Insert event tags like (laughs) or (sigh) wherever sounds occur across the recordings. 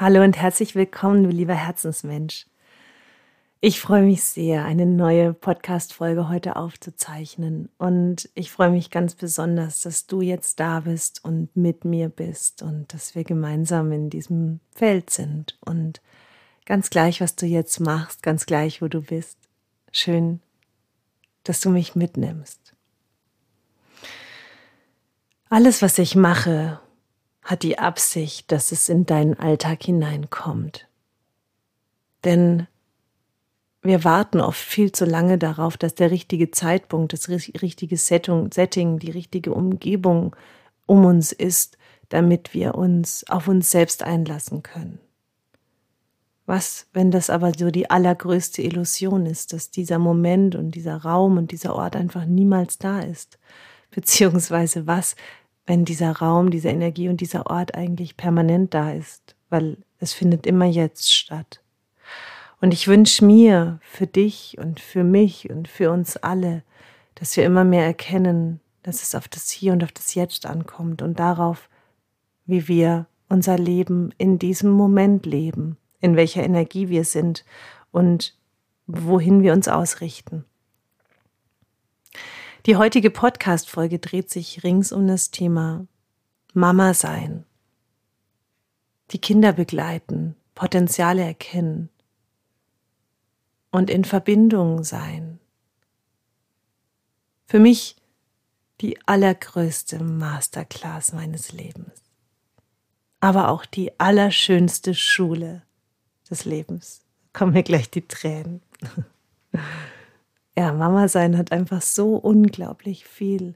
Hallo und herzlich willkommen, du lieber Herzensmensch. Ich freue mich sehr, eine neue Podcast-Folge heute aufzuzeichnen. Und ich freue mich ganz besonders, dass du jetzt da bist und mit mir bist und dass wir gemeinsam in diesem Feld sind. Und ganz gleich, was du jetzt machst, ganz gleich, wo du bist. Schön, dass du mich mitnimmst. Alles, was ich mache, hat die Absicht, dass es in deinen Alltag hineinkommt. Denn wir warten oft viel zu lange darauf, dass der richtige Zeitpunkt, das richtige Setting, die richtige Umgebung um uns ist, damit wir uns auf uns selbst einlassen können. Was, wenn das aber so die allergrößte Illusion ist, dass dieser Moment und dieser Raum und dieser Ort einfach niemals da ist? Beziehungsweise was, wenn dieser Raum, diese Energie und dieser Ort eigentlich permanent da ist, weil es findet immer jetzt statt. Und ich wünsche mir für dich und für mich und für uns alle, dass wir immer mehr erkennen, dass es auf das Hier und auf das Jetzt ankommt und darauf, wie wir unser Leben in diesem Moment leben, in welcher Energie wir sind und wohin wir uns ausrichten. Die heutige Podcast-Folge dreht sich rings um das Thema Mama sein. Die Kinder begleiten, Potenziale erkennen und in Verbindung sein. Für mich die allergrößte Masterclass meines Lebens, aber auch die allerschönste Schule des Lebens. Kommen mir gleich die Tränen. (laughs) ja, Mama sein hat einfach so unglaublich viel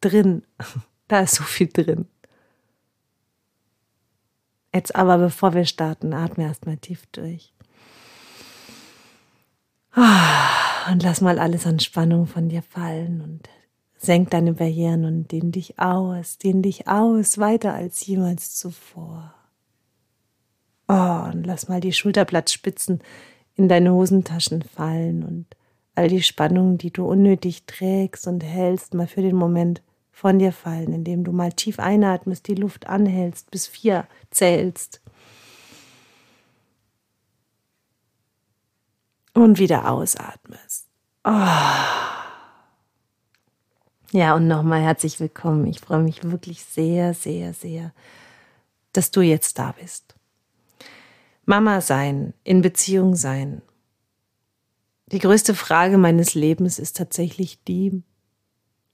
drin. (laughs) Da ist so viel drin. Jetzt aber, bevor wir starten, atme erstmal tief durch. Und lass mal alles an Spannung von dir fallen und senk deine Barrieren und dehn dich aus, dehn dich aus, weiter als jemals zuvor. Oh, und lass mal die Schulterblattspitzen in deine Hosentaschen fallen und all die Spannungen, die du unnötig trägst und hältst, mal für den Moment von dir fallen, indem du mal tief einatmest, die Luft anhältst, bis vier zählst. Und wieder ausatmest. Oh. Ja, und nochmal herzlich willkommen. Ich freue mich wirklich sehr, sehr, sehr, dass du jetzt da bist. Mama sein, in Beziehung sein, die größte Frage meines Lebens ist tatsächlich die,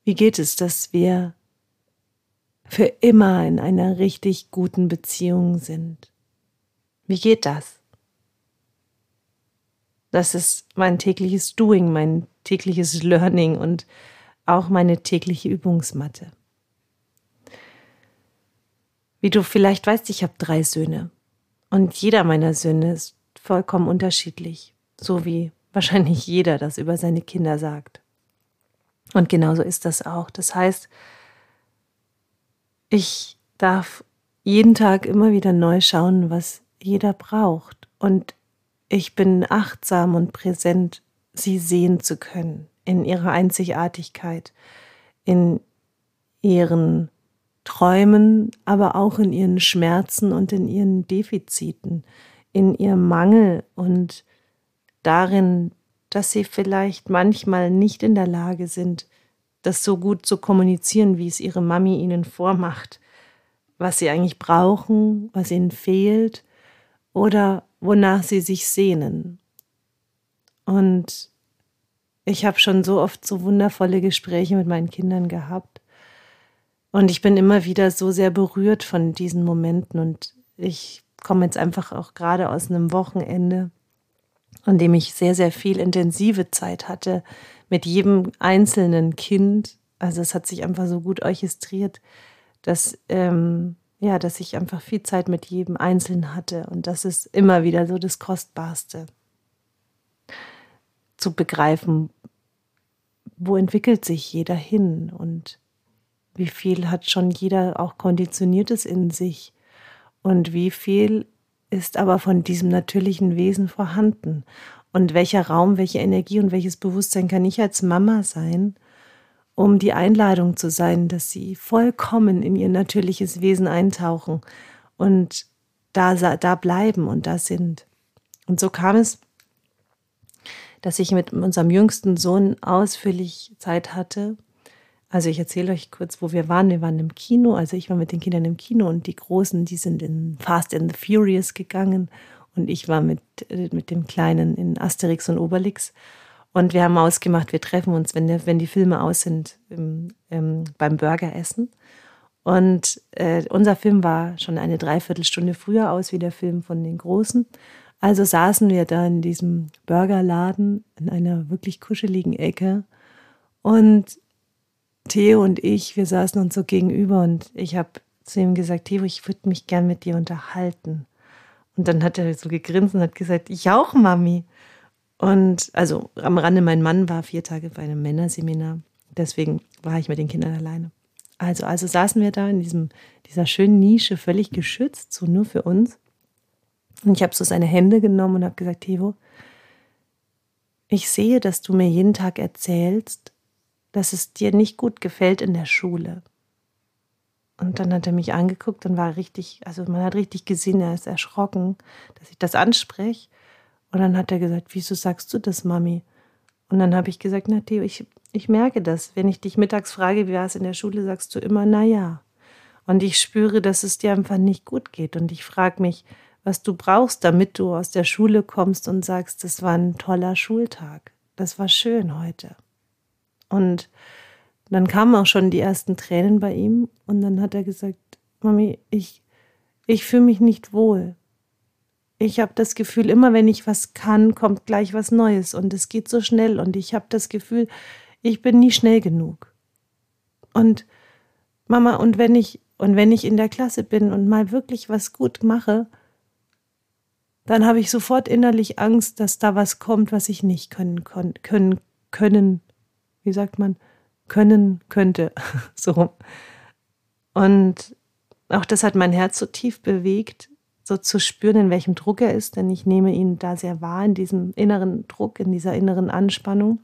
wie geht es, dass wir für immer in einer richtig guten Beziehung sind? Wie geht das? Das ist mein tägliches Doing, mein tägliches Learning und auch meine tägliche Übungsmatte. Wie du vielleicht weißt, ich habe drei Söhne und jeder meiner Söhne ist vollkommen unterschiedlich, so wie wahrscheinlich jeder das über seine Kinder sagt. Und genauso ist das auch. Das heißt, ich darf jeden Tag immer wieder neu schauen, was jeder braucht. Und ich bin achtsam und präsent, sie sehen zu können in ihrer Einzigartigkeit, in ihren Träumen, aber auch in ihren Schmerzen und in ihren Defiziten, in ihrem Mangel und darin, dass sie vielleicht manchmal nicht in der Lage sind, das so gut zu kommunizieren, wie es ihre Mami ihnen vormacht, was sie eigentlich brauchen, was ihnen fehlt oder wonach sie sich sehnen. Und ich habe schon so oft so wundervolle Gespräche mit meinen Kindern gehabt. Und ich bin immer wieder so sehr berührt von diesen Momenten. Und ich komme jetzt einfach auch gerade aus einem Wochenende, an dem ich sehr, sehr viel intensive Zeit hatte mit jedem einzelnen Kind. Also es hat sich einfach so gut orchestriert, dass, ähm, ja, dass ich einfach viel Zeit mit jedem Einzelnen hatte. Und das ist immer wieder so das Kostbarste. Zu begreifen, wo entwickelt sich jeder hin und wie viel hat schon jeder auch Konditioniertes in sich und wie viel ist aber von diesem natürlichen Wesen vorhanden. Und welcher Raum, welche Energie und welches Bewusstsein kann ich als Mama sein, um die Einladung zu sein, dass sie vollkommen in ihr natürliches Wesen eintauchen und da, da bleiben und da sind. Und so kam es, dass ich mit unserem jüngsten Sohn ausführlich Zeit hatte. Also ich erzähle euch kurz, wo wir waren. Wir waren im Kino, also ich war mit den Kindern im Kino und die Großen, die sind in Fast and the Furious gegangen und ich war mit, äh, mit dem Kleinen in Asterix und Obelix. Und wir haben ausgemacht, wir treffen uns, wenn, der, wenn die Filme aus sind, im, im, beim Burgeressen. Und äh, unser Film war schon eine Dreiviertelstunde früher aus wie der Film von den Großen. Also saßen wir da in diesem Burgerladen in einer wirklich kuscheligen Ecke. Und Theo und ich, wir saßen uns so gegenüber und ich habe zu ihm gesagt, Theo, ich würde mich gern mit dir unterhalten. Und dann hat er so gegrinst und hat gesagt, ich auch, Mami. Und also am Rande, mein Mann war vier Tage bei einem Männerseminar. Deswegen war ich mit den Kindern alleine. Also, also saßen wir da in diesem, dieser schönen Nische, völlig geschützt, so nur für uns. Und ich habe so seine Hände genommen und habe gesagt, Theo, ich sehe, dass du mir jeden Tag erzählst, dass es dir nicht gut gefällt in der Schule. Und dann hat er mich angeguckt und war richtig, also man hat richtig gesehen, er ist erschrocken, dass ich das anspreche. Und dann hat er gesagt, wieso sagst du das, Mami? Und dann habe ich gesagt, na Theo, ich, ich merke das. Wenn ich dich mittags frage, wie war es in der Schule, sagst du immer, na ja. Und ich spüre, dass es dir einfach nicht gut geht. Und ich frage mich, was du brauchst, damit du aus der Schule kommst und sagst, das war ein toller Schultag. Das war schön heute. Und dann kamen auch schon die ersten Tränen bei ihm und dann hat er gesagt, Mami, ich, ich fühle mich nicht wohl. Ich habe das Gefühl, immer wenn ich was kann, kommt gleich was Neues und es geht so schnell und ich habe das Gefühl, ich bin nie schnell genug. Und Mama, und wenn ich und wenn ich in der Klasse bin und mal wirklich was gut mache, dann habe ich sofort innerlich Angst, dass da was kommt, was ich nicht können können können, wie sagt man, können könnte. (laughs) so. Und auch das hat mein Herz so tief bewegt, so zu spüren, in welchem Druck er ist, denn ich nehme ihn da sehr wahr, in diesem inneren Druck, in dieser inneren Anspannung.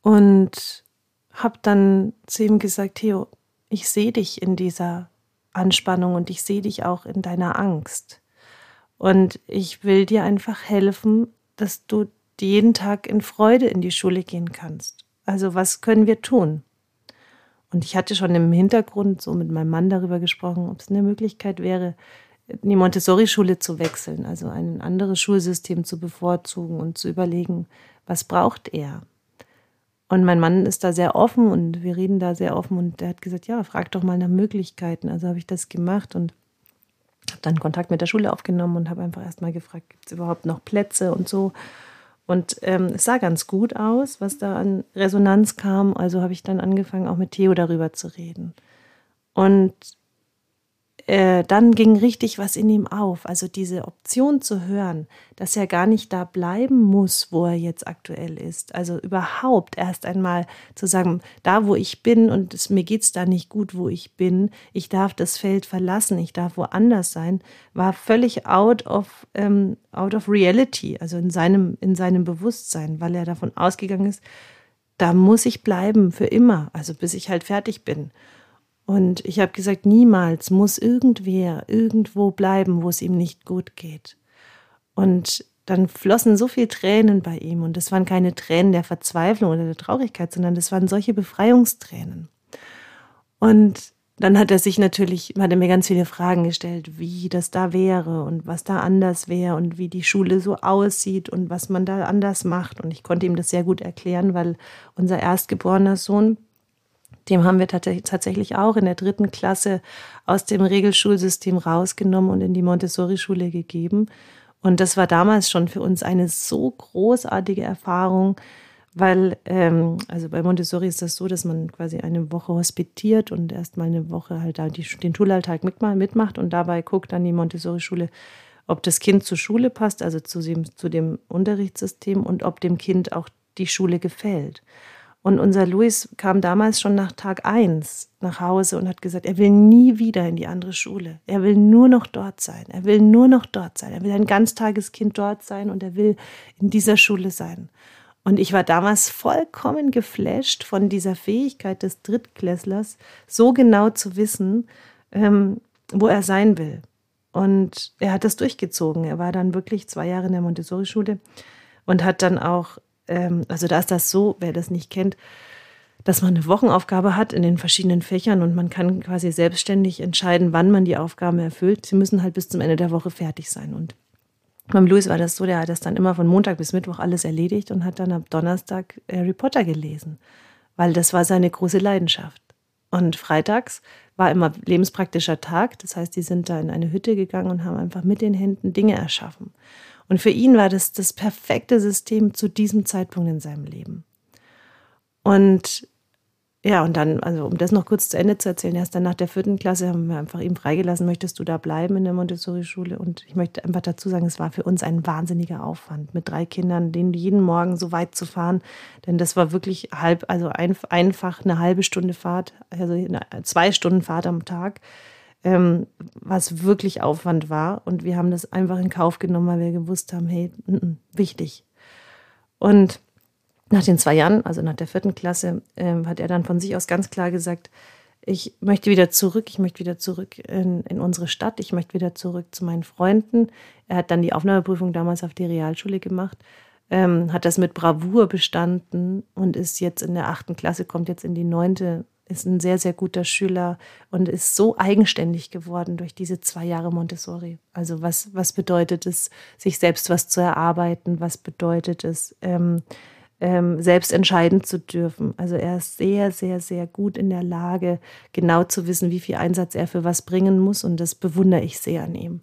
Und habe dann zu ihm gesagt, Theo, ich sehe dich in dieser Anspannung und ich sehe dich auch in deiner Angst. Und ich will dir einfach helfen, dass du jeden Tag in Freude in die Schule gehen kannst. Also was können wir tun? Und ich hatte schon im Hintergrund so mit meinem Mann darüber gesprochen, ob es eine Möglichkeit wäre, die Montessori-Schule zu wechseln, also ein anderes Schulsystem zu bevorzugen und zu überlegen, was braucht er? Und mein Mann ist da sehr offen und wir reden da sehr offen und er hat gesagt, ja, frag doch mal nach Möglichkeiten. Also habe ich das gemacht und habe dann Kontakt mit der Schule aufgenommen und habe einfach erst mal gefragt, gibt es überhaupt noch Plätze und so. Und ähm, es sah ganz gut aus, was da an Resonanz kam. Also habe ich dann angefangen, auch mit Theo darüber zu reden. Und äh, dann ging richtig was in ihm auf. Also diese Option zu hören, dass er gar nicht da bleiben muss, wo er jetzt aktuell ist. Also überhaupt erst einmal zu sagen, da wo ich bin und es, mir geht's da nicht gut, wo ich bin, ich darf das Feld verlassen, ich darf woanders sein, war völlig out of, ähm, out of reality, also in seinem, in seinem Bewusstsein, weil er davon ausgegangen ist, da muss ich bleiben für immer, also bis ich halt fertig bin. Und ich habe gesagt, niemals muss irgendwer irgendwo bleiben, wo es ihm nicht gut geht. Und dann flossen so viele Tränen bei ihm. Und das waren keine Tränen der Verzweiflung oder der Traurigkeit, sondern das waren solche Befreiungstränen. Und dann hat er sich natürlich, hat er mir ganz viele Fragen gestellt, wie das da wäre und was da anders wäre und wie die Schule so aussieht und was man da anders macht. Und ich konnte ihm das sehr gut erklären, weil unser erstgeborener Sohn, dem haben wir tatsächlich auch in der dritten Klasse aus dem Regelschulsystem rausgenommen und in die Montessori-Schule gegeben. Und das war damals schon für uns eine so großartige Erfahrung, weil, ähm, also bei Montessori ist das so, dass man quasi eine Woche hospitiert und erstmal eine Woche halt da die, den Schulalltag mitmacht und dabei guckt dann die Montessori-Schule, ob das Kind zur Schule passt, also zu zu dem Unterrichtssystem und ob dem Kind auch die Schule gefällt. Und unser Luis kam damals schon nach Tag eins nach Hause und hat gesagt, er will nie wieder in die andere Schule. Er will nur noch dort sein. Er will nur noch dort sein. Er will ein Ganztageskind dort sein und er will in dieser Schule sein. Und ich war damals vollkommen geflasht von dieser Fähigkeit des Drittklässlers, so genau zu wissen, ähm, wo er sein will. Und er hat das durchgezogen. Er war dann wirklich zwei Jahre in der Montessori-Schule und hat dann auch, ähm, also da ist das so, wer das nicht kennt, dass man eine Wochenaufgabe hat in den verschiedenen Fächern und man kann quasi selbstständig entscheiden, wann man die Aufgaben erfüllt. Sie müssen halt bis zum Ende der Woche fertig sein. Und beim Louis war das so, der hat das dann immer von Montag bis Mittwoch alles erledigt und hat dann ab Donnerstag Harry Potter gelesen, weil das war seine große Leidenschaft. Und freitags war immer lebenspraktischer Tag, das heißt, die sind da in eine Hütte gegangen und haben einfach mit den Händen Dinge erschaffen. Und für ihn war das das perfekte System zu diesem Zeitpunkt in seinem Leben. Und ja, und dann, also um das noch kurz zu Ende zu erzählen, erst dann nach der vierten Klasse haben wir einfach ihm freigelassen, möchtest du da bleiben in der Montessori-Schule? Und ich möchte einfach dazu sagen, es war für uns ein wahnsinniger Aufwand, mit drei Kindern, denen jeden Morgen so weit zu fahren. Denn das war wirklich halb, also ein, einfach eine halbe Stunde Fahrt, also zwei Stunden Fahrt am Tag, ähm, was wirklich Aufwand war. Und wir haben das einfach in Kauf genommen, weil wir gewusst haben, hey, n -n, wichtig. Und nach den zwei Jahren, also nach der vierten Klasse, äh, hat er dann von sich aus ganz klar gesagt, ich möchte wieder zurück, ich möchte wieder zurück in, in unsere Stadt, ich möchte wieder zurück zu meinen Freunden. Er hat dann die Aufnahmeprüfung damals auf die Realschule gemacht, ähm, hat das mit Bravour bestanden und ist jetzt in der achten Klasse, kommt jetzt in die neunte, ist ein sehr, sehr guter Schüler und ist so eigenständig geworden durch diese zwei Jahre Montessori. Also was, was bedeutet es, sich selbst was zu erarbeiten? Was bedeutet es, ähm, ähm, selbst entscheiden zu dürfen. Also er ist sehr, sehr, sehr gut in der Lage, genau zu wissen, wie viel Einsatz er für was bringen muss. Und das bewundere ich sehr an ihm.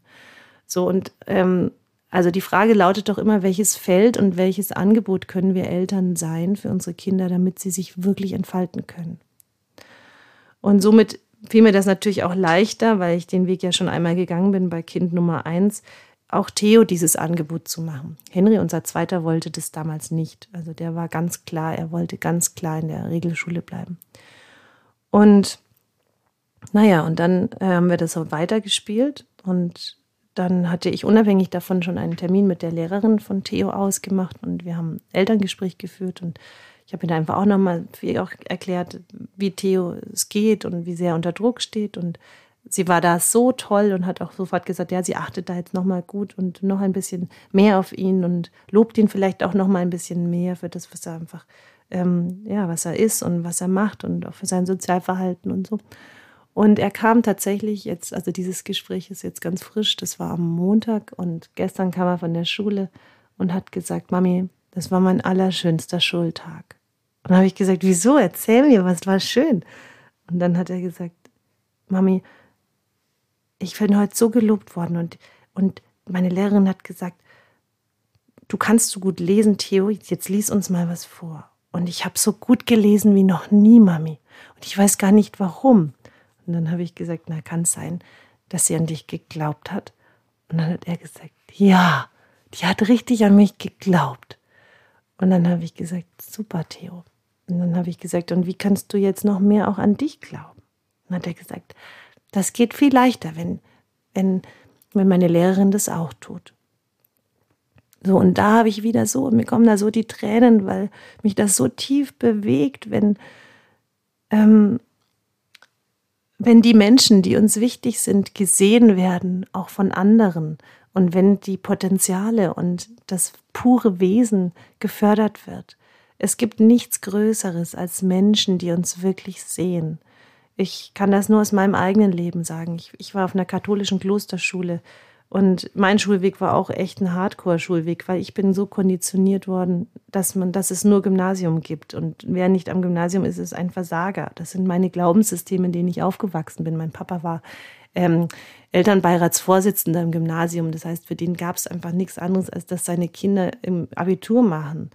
So, und ähm, also die Frage lautet doch immer, welches Feld und welches Angebot können wir Eltern sein für unsere Kinder, damit sie sich wirklich entfalten können. Und somit fiel mir das natürlich auch leichter, weil ich den Weg ja schon einmal gegangen bin bei Kind Nummer eins, auch Theo dieses Angebot zu machen. Henry, unser Zweiter, wollte das damals nicht. Also der war ganz klar, er wollte ganz klar in der Regelschule bleiben. Und naja, und dann äh, haben wir das so weitergespielt und dann hatte ich unabhängig davon schon einen Termin mit der Lehrerin von Theo ausgemacht und wir haben Elterngespräch geführt und ich habe ihm einfach auch nochmal auch erklärt, wie Theo es geht und wie sehr er unter Druck steht und sie war da so toll und hat auch sofort gesagt, ja, sie achtet da jetzt nochmal gut und noch ein bisschen mehr auf ihn und lobt ihn vielleicht auch nochmal ein bisschen mehr für das, was er einfach, ähm, ja, was er ist und was er macht und auch für sein Sozialverhalten und so. Und er kam tatsächlich jetzt, also dieses Gespräch ist jetzt ganz frisch, das war am Montag und gestern kam er von der Schule und hat gesagt, Mami, das war mein allerschönster Schultag. Und dann habe ich gesagt, wieso? Erzähl mir, was war schön? Und dann hat er gesagt, Mami, ich bin heute so gelobt worden und, und meine Lehrerin hat gesagt, du kannst so gut lesen, Theo, jetzt lies uns mal was vor. Und ich habe so gut gelesen wie noch nie, Mami. Und ich weiß gar nicht warum. Und dann habe ich gesagt, na, kann es sein, dass sie an dich geglaubt hat? Und dann hat er gesagt, ja, die hat richtig an mich geglaubt. Und dann habe ich gesagt, super, Theo. Und dann habe ich gesagt, und wie kannst du jetzt noch mehr auch an dich glauben? Und dann hat er gesagt, das geht viel leichter, wenn, wenn, wenn meine Lehrerin das auch tut. So, und da habe ich wieder so, mir kommen da so die Tränen, weil mich das so tief bewegt, wenn, ähm, wenn die Menschen, die uns wichtig sind, gesehen werden, auch von anderen. Und wenn die Potenziale und das pure Wesen gefördert wird. Es gibt nichts Größeres als Menschen, die uns wirklich sehen. Ich kann das nur aus meinem eigenen Leben sagen. Ich, ich war auf einer katholischen Klosterschule und mein Schulweg war auch echt ein Hardcore-Schulweg, weil ich bin so konditioniert worden, dass man, dass es nur Gymnasium gibt. Und wer nicht am Gymnasium ist, ist ein Versager. Das sind meine Glaubenssysteme, in denen ich aufgewachsen bin. Mein Papa war ähm, Elternbeiratsvorsitzender im Gymnasium. Das heißt, für den gab es einfach nichts anderes, als dass seine Kinder im Abitur machen.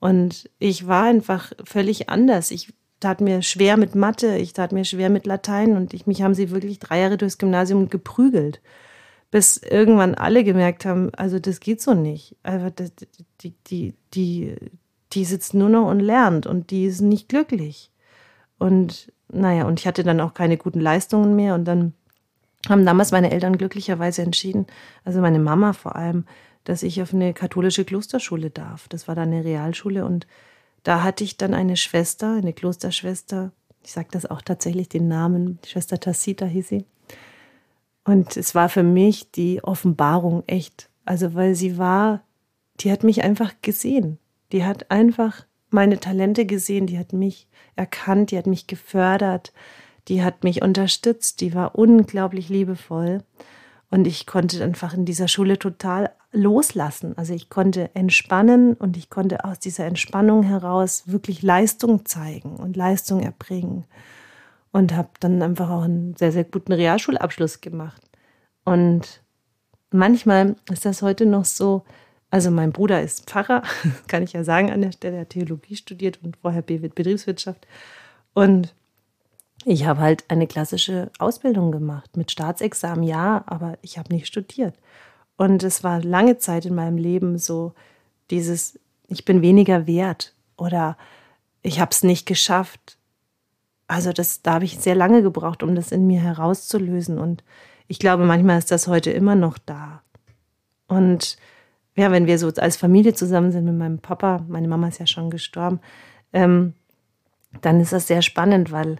Und ich war einfach völlig anders. Ich tat mir schwer mit Mathe, ich tat mir schwer mit Latein und ich, mich haben sie wirklich drei Jahre durchs Gymnasium geprügelt. Bis irgendwann alle gemerkt haben, also das geht so nicht. Also die, die, die, die sitzt nur noch und lernt und die ist nicht glücklich. Und naja, und ich hatte dann auch keine guten Leistungen mehr und dann haben damals meine Eltern glücklicherweise entschieden, also meine Mama vor allem, dass ich auf eine katholische Klosterschule darf. Das war dann eine Realschule und da hatte ich dann eine Schwester, eine Klosterschwester, ich sage das auch tatsächlich den Namen, Schwester Tassita hieß sie. Und es war für mich die Offenbarung echt. Also, weil sie war, die hat mich einfach gesehen. Die hat einfach meine Talente gesehen, die hat mich erkannt, die hat mich gefördert, die hat mich unterstützt, die war unglaublich liebevoll. Und ich konnte einfach in dieser Schule total loslassen. Also ich konnte entspannen und ich konnte aus dieser Entspannung heraus wirklich Leistung zeigen und Leistung erbringen. Und habe dann einfach auch einen sehr, sehr guten Realschulabschluss gemacht. Und manchmal ist das heute noch so, also mein Bruder ist Pfarrer, (laughs) kann ich ja sagen an der Stelle, er hat Theologie studiert und vorher Betriebswirtschaft. Und ich habe halt eine klassische Ausbildung gemacht mit Staatsexamen, ja, aber ich habe nicht studiert. Und es war lange Zeit in meinem Leben so dieses, ich bin weniger wert oder ich habe es nicht geschafft. Also das, da habe ich sehr lange gebraucht, um das in mir herauszulösen. Und ich glaube, manchmal ist das heute immer noch da. Und ja, wenn wir so als Familie zusammen sind mit meinem Papa, meine Mama ist ja schon gestorben, ähm, dann ist das sehr spannend, weil,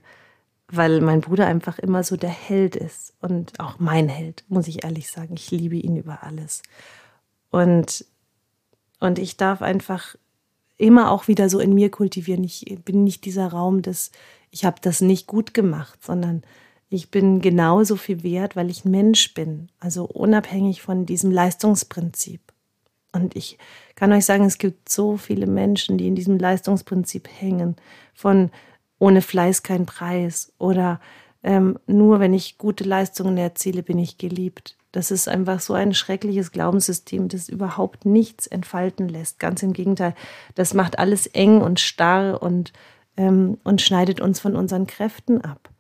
weil mein Bruder einfach immer so der Held ist und auch mein Held, muss ich ehrlich sagen. Ich liebe ihn über alles. Und, und ich darf einfach immer auch wieder so in mir kultivieren. Ich bin nicht dieser Raum des, ich habe das nicht gut gemacht, sondern ich bin genauso viel wert, weil ich Mensch bin. Also unabhängig von diesem Leistungsprinzip. Und ich kann euch sagen, es gibt so viele Menschen, die in diesem Leistungsprinzip hängen, von ohne Fleiß kein Preis oder ähm, nur wenn ich gute Leistungen erziele, bin ich geliebt. Das ist einfach so ein schreckliches Glaubenssystem, das überhaupt nichts entfalten lässt. Ganz im Gegenteil, das macht alles eng und starr und, ähm, und schneidet uns von unseren Kräften ab.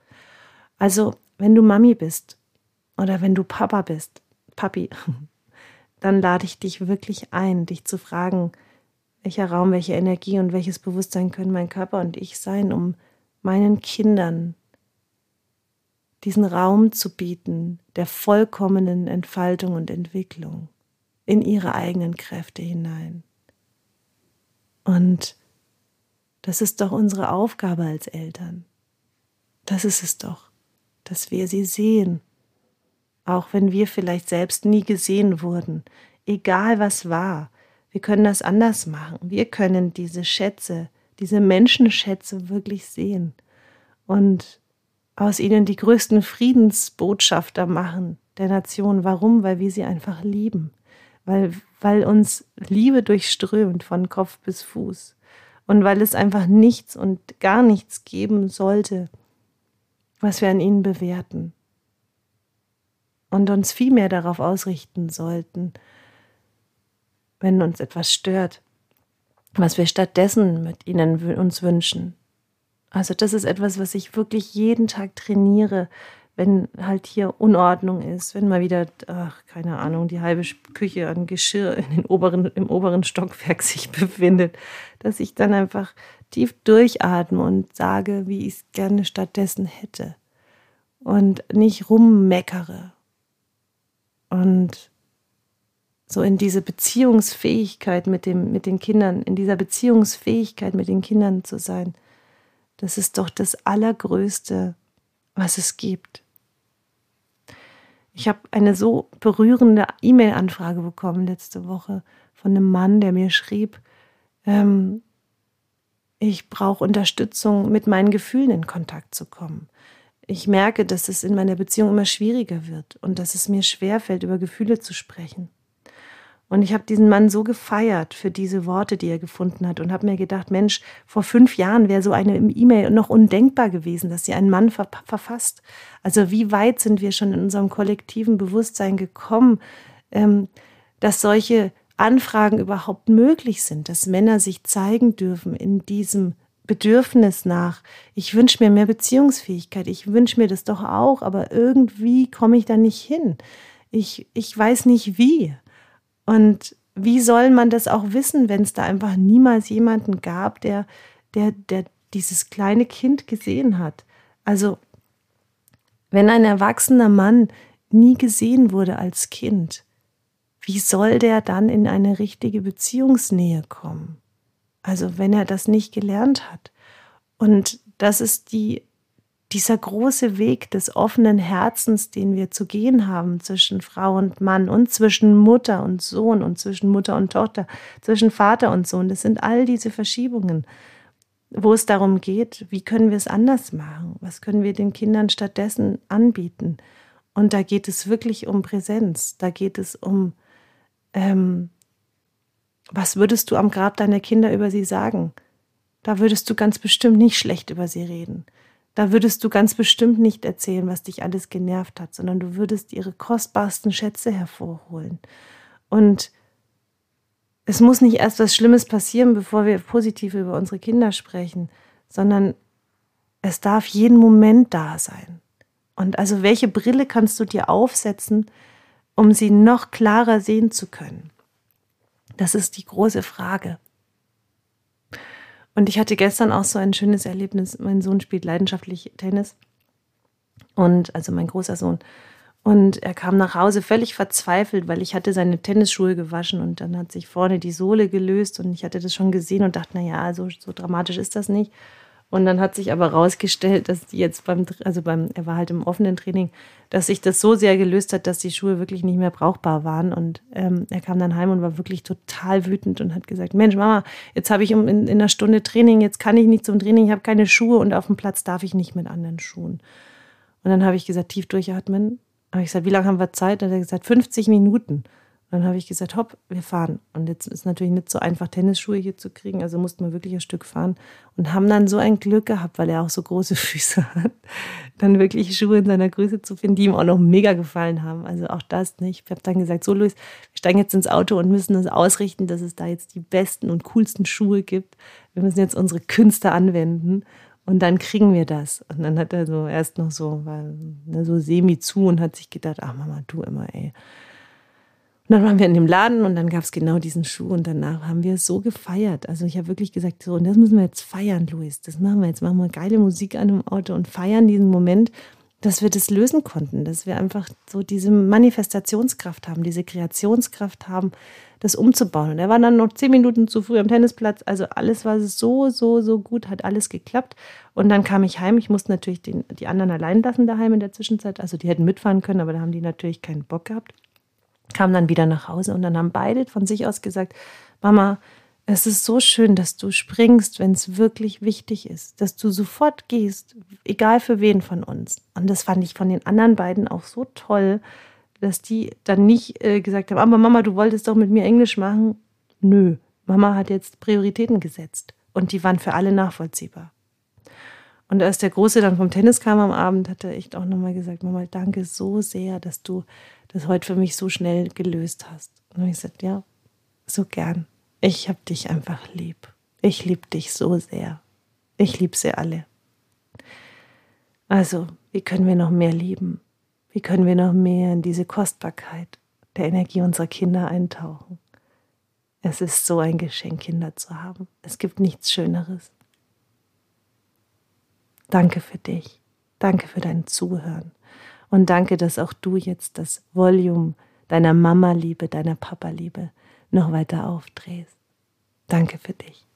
Also, wenn du Mami bist oder wenn du Papa bist, Papi, (laughs) dann lade ich dich wirklich ein, dich zu fragen, welcher Raum, welche Energie und welches Bewusstsein können mein Körper und ich sein, um meinen Kindern diesen Raum zu bieten der vollkommenen Entfaltung und Entwicklung in ihre eigenen Kräfte hinein. Und das ist doch unsere Aufgabe als Eltern. Das ist es doch, dass wir sie sehen auch wenn wir vielleicht selbst nie gesehen wurden, egal was war, wir können das anders machen. Wir können diese Schätze, diese Menschenschätze wirklich sehen und aus ihnen die größten Friedensbotschafter machen der Nation. Warum? Weil wir sie einfach lieben. Weil, weil uns Liebe durchströmt von Kopf bis Fuß. Und weil es einfach nichts und gar nichts geben sollte, was wir an ihnen bewerten und uns viel mehr darauf ausrichten sollten, wenn uns etwas stört, was wir stattdessen mit ihnen uns wünschen. Also das ist etwas, was ich wirklich jeden Tag trainiere, wenn halt hier Unordnung ist, wenn mal wieder, ach, keine Ahnung, die halbe Küche an Geschirr in den oberen, im oberen Stockwerk (laughs) sich befindet, dass ich dann einfach tief durchatme und sage, wie ich es gerne stattdessen hätte. Und nicht rummeckere und so in diese Beziehungsfähigkeit mit, dem, mit den Kindern, in dieser Beziehungsfähigkeit mit den Kindern zu sein, das ist doch das Allergrößte, was es gibt. Ich habe eine so berührende E-Mail-Anfrage bekommen letzte Woche von einem Mann, der mir schrieb, ähm, ich brauche Unterstützung, mit meinen Gefühlen in Kontakt zu kommen ich merke, dass es in meiner Beziehung immer schwieriger wird und dass es mir schwerfällt, über Gefühle zu sprechen. Und ich habe diesen Mann so gefeiert für diese Worte, die er gefunden hat und habe mir gedacht, Mensch, vor fünf Jahren wäre so eine E-Mail noch undenkbar gewesen, dass sie einen Mann ver verfasst. Also wie weit sind wir schon in unserem kollektiven Bewusstsein gekommen, ähm, dass solche Anfragen überhaupt möglich sind, dass Männer sich zeigen dürfen in diesem Bedürfnis nach. Ich wünsche mir mehr Beziehungsfähigkeit. Ich wünsche mir das doch auch, aber irgendwie komme ich da nicht hin. Ich, ich weiß nicht wie. Und wie soll man das auch wissen, wenn es da einfach niemals jemanden gab, der, der, der dieses kleine Kind gesehen hat? Also, wenn ein erwachsener Mann nie gesehen wurde als Kind, wie soll der dann in eine richtige Beziehungsnähe kommen? Also wenn er das nicht gelernt hat. Und das ist die, dieser große Weg des offenen Herzens, den wir zu gehen haben zwischen Frau und Mann und zwischen Mutter und Sohn und zwischen Mutter und Tochter, zwischen Vater und Sohn, das sind all diese Verschiebungen, wo es darum geht, wie können wir es anders machen? Was können wir den Kindern stattdessen anbieten? Und da geht es wirklich um Präsenz, da geht es um, ähm, was würdest du am Grab deiner Kinder über sie sagen? Da würdest du ganz bestimmt nicht schlecht über sie reden. Da würdest du ganz bestimmt nicht erzählen, was dich alles genervt hat, sondern du würdest ihre kostbarsten Schätze hervorholen. Und es muss nicht erst was Schlimmes passieren, bevor wir positiv über unsere Kinder sprechen, sondern es darf jeden Moment da sein. Und also welche Brille kannst du dir aufsetzen, um sie noch klarer sehen zu können? Das ist die große Frage. Und ich hatte gestern auch so ein schönes Erlebnis. Mein Sohn spielt leidenschaftlich Tennis. Und also mein großer Sohn. Und er kam nach Hause völlig verzweifelt, weil ich hatte seine Tennisschuhe gewaschen und dann hat sich vorne die Sohle gelöst und ich hatte das schon gesehen und dachte, naja, so, so dramatisch ist das nicht. Und dann hat sich aber rausgestellt, dass die jetzt beim, also beim, er war halt im offenen Training, dass sich das so sehr gelöst hat, dass die Schuhe wirklich nicht mehr brauchbar waren. Und ähm, er kam dann heim und war wirklich total wütend und hat gesagt, Mensch, Mama, jetzt habe ich in, in einer Stunde Training, jetzt kann ich nicht zum Training, ich habe keine Schuhe und auf dem Platz darf ich nicht mit anderen Schuhen. Und dann habe ich gesagt, tief durchatmen. Habe ich gesagt, wie lange haben wir Zeit? Hat er gesagt, 50 Minuten dann habe ich gesagt, hopp, wir fahren. Und jetzt ist natürlich nicht so einfach, Tennisschuhe hier zu kriegen. Also mussten wir wirklich ein Stück fahren und haben dann so ein Glück gehabt, weil er auch so große (laughs) Füße hat, dann wirklich Schuhe in seiner Größe zu finden, die ihm auch noch mega gefallen haben. Also auch das nicht. Ich habe dann gesagt, so Luis, wir steigen jetzt ins Auto und müssen uns ausrichten, dass es da jetzt die besten und coolsten Schuhe gibt. Wir müssen jetzt unsere Künste anwenden. Und dann kriegen wir das. Und dann hat er so erst noch so, war ne, so semi zu und hat sich gedacht, ach Mama, du immer, ey und dann waren wir in dem Laden und dann gab es genau diesen Schuh und danach haben wir so gefeiert. Also ich habe wirklich gesagt, so, und das müssen wir jetzt feiern, Luis. Das machen wir jetzt. Machen wir geile Musik an dem Auto und feiern diesen Moment, dass wir das lösen konnten, dass wir einfach so diese Manifestationskraft haben, diese Kreationskraft haben, das umzubauen. Und er war dann noch zehn Minuten zu früh am Tennisplatz. Also alles war so, so, so gut, hat alles geklappt. Und dann kam ich heim. Ich musste natürlich den, die anderen allein lassen daheim in der Zwischenzeit. Also die hätten mitfahren können, aber da haben die natürlich keinen Bock gehabt kam dann wieder nach Hause und dann haben beide von sich aus gesagt, Mama, es ist so schön, dass du springst, wenn es wirklich wichtig ist, dass du sofort gehst, egal für wen von uns. Und das fand ich von den anderen beiden auch so toll, dass die dann nicht äh, gesagt haben, aber Mama, du wolltest doch mit mir Englisch machen. Nö, Mama hat jetzt Prioritäten gesetzt und die waren für alle nachvollziehbar. Und als der Große dann vom Tennis kam am Abend, hat er echt auch nochmal gesagt, Mama, danke so sehr, dass du das heute für mich so schnell gelöst hast. Und ich gesagt, ja, so gern. Ich hab dich einfach lieb. Ich lieb dich so sehr. Ich lieb sie alle. Also, wie können wir noch mehr lieben? Wie können wir noch mehr in diese Kostbarkeit der Energie unserer Kinder eintauchen? Es ist so ein Geschenk, Kinder zu haben. Es gibt nichts Schöneres. Danke für dich. Danke für dein Zuhören. Und danke, dass auch du jetzt das Volume deiner Mama-Liebe, deiner Papa-Liebe noch weiter aufdrehst. Danke für dich.